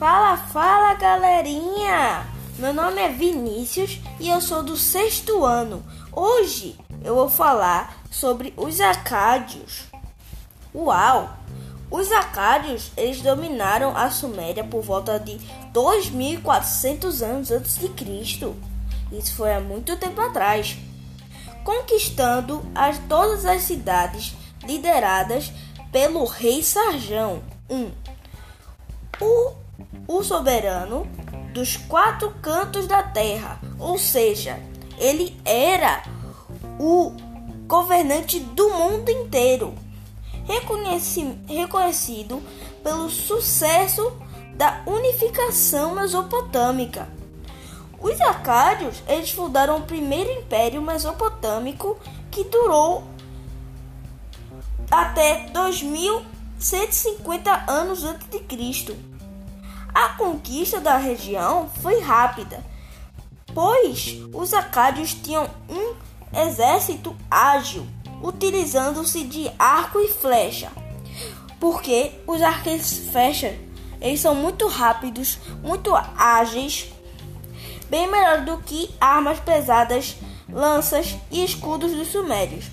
Fala galerinha! Meu nome é Vinícius e eu sou do sexto ano. Hoje eu vou falar sobre os acádios. Uau! Os acádios eles dominaram a Suméria por volta de 2.400 anos antes de Cristo. Isso foi há muito tempo atrás, conquistando as, todas as cidades lideradas pelo rei Sarjão. Um, o, o soberano dos quatro cantos da terra, ou seja, ele era o governante do mundo inteiro, reconhecido pelo sucesso da unificação mesopotâmica. Os acádios eles fundaram o primeiro império mesopotâmico que durou até 2150 anos antes de Cristo. A conquista da região foi rápida, pois os acádios tinham um exército ágil, utilizando-se de arco e flecha. Porque os arcos e flechas eles são muito rápidos, muito ágeis, bem melhor do que armas pesadas, lanças e escudos dos sumérios.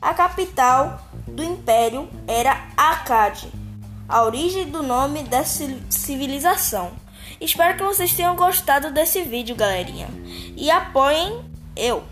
A capital do império era Akkad a origem do nome dessa civilização. Espero que vocês tenham gostado desse vídeo, galerinha. E apoiem eu.